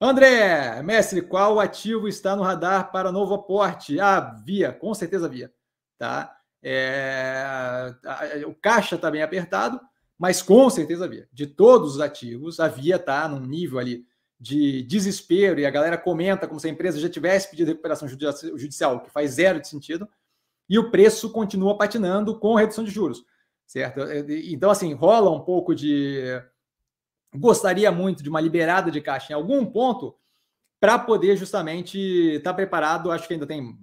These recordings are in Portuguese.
André, mestre, qual ativo está no radar para novo aporte? Ah, Via, com certeza Via. Tá? É, o caixa está bem apertado, mas com certeza Via. De todos os ativos, a Via está num nível ali de desespero e a galera comenta como se a empresa já tivesse pedido recuperação judicial, que faz zero de sentido, e o preço continua patinando com redução de juros, certo? Então, assim, rola um pouco de gostaria muito de uma liberada de caixa em algum ponto para poder justamente estar tá preparado. Acho que ainda tem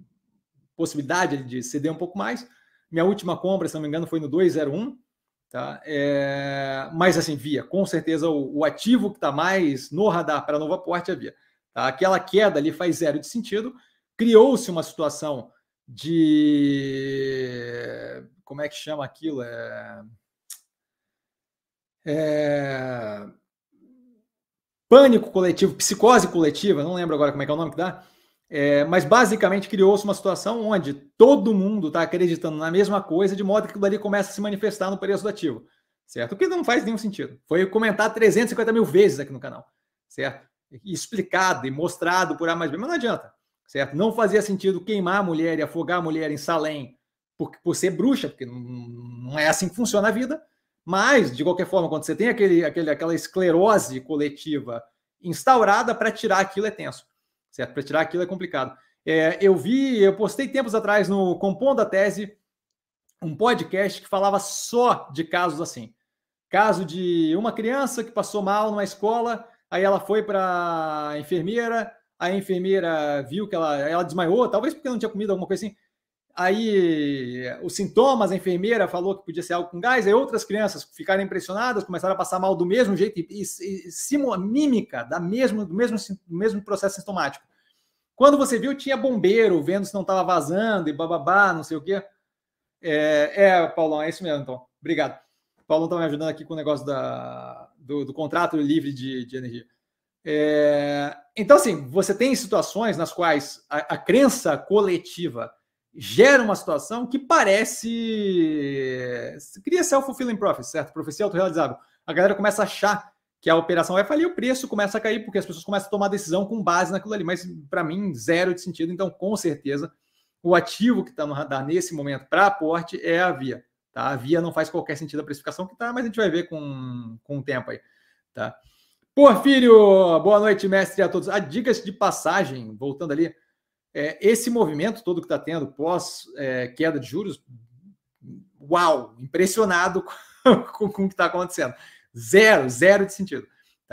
possibilidade de ceder um pouco mais. Minha última compra, se não me engano, foi no 201. Tá? É, mas assim, via, com certeza o, o ativo que está mais no radar para novo aporte é via. Tá? Aquela queda ali faz zero de sentido. Criou-se uma situação de. Como é que chama aquilo? É, é, pânico coletivo, psicose coletiva, não lembro agora como é que é o nome que dá, é, mas basicamente criou-se uma situação onde todo mundo está acreditando na mesma coisa, de modo que aquilo ali começa a se manifestar no preço do ativo, certo? O que não faz nenhum sentido. Foi comentado 350 mil vezes aqui no canal, certo? E explicado e mostrado por A mais B, mas não adianta, certo? Não fazia sentido queimar a mulher e afogar a mulher em Salém por, por ser bruxa, porque não, não é assim que funciona a vida, mas, de qualquer forma, quando você tem aquele, aquele, aquela esclerose coletiva instaurada, para tirar aquilo é tenso, certo? Para tirar aquilo é complicado. É, eu vi, eu postei tempos atrás no Compondo a Tese um podcast que falava só de casos assim. Caso de uma criança que passou mal numa escola, aí ela foi para a enfermeira, a enfermeira viu que ela, ela desmaiou, talvez porque não tinha comido alguma coisa assim. Aí os sintomas, a enfermeira falou que podia ser algo com gás, aí outras crianças ficaram impressionadas, começaram a passar mal do mesmo jeito, e, e, e mímica da mesmo, do, mesmo, do mesmo processo sintomático. Quando você viu, tinha bombeiro vendo se não estava vazando e bababá, não sei o quê. É, é, Paulão, é isso mesmo, então. Obrigado. O Paulão está me ajudando aqui com o negócio da, do, do contrato livre de, de energia. É, então, assim, você tem situações nas quais a, a crença coletiva gera uma situação que parece. Cria self-fulfilling prophecy, certo? Profecia autorrealizável. A galera começa a achar que a operação vai falir, o preço começa a cair, porque as pessoas começam a tomar decisão com base naquilo ali. Mas, para mim, zero de sentido. Então, com certeza, o ativo que está no radar nesse momento para aporte é a Via. Tá? A Via não faz qualquer sentido a precificação que está, mas a gente vai ver com, com o tempo aí. Tá? Porfírio, boa noite, mestre a todos. A dicas de passagem, voltando ali, é, esse movimento todo que está tendo pós é, queda de juros, uau, impressionado com, com o que está acontecendo. Zero, zero de sentido.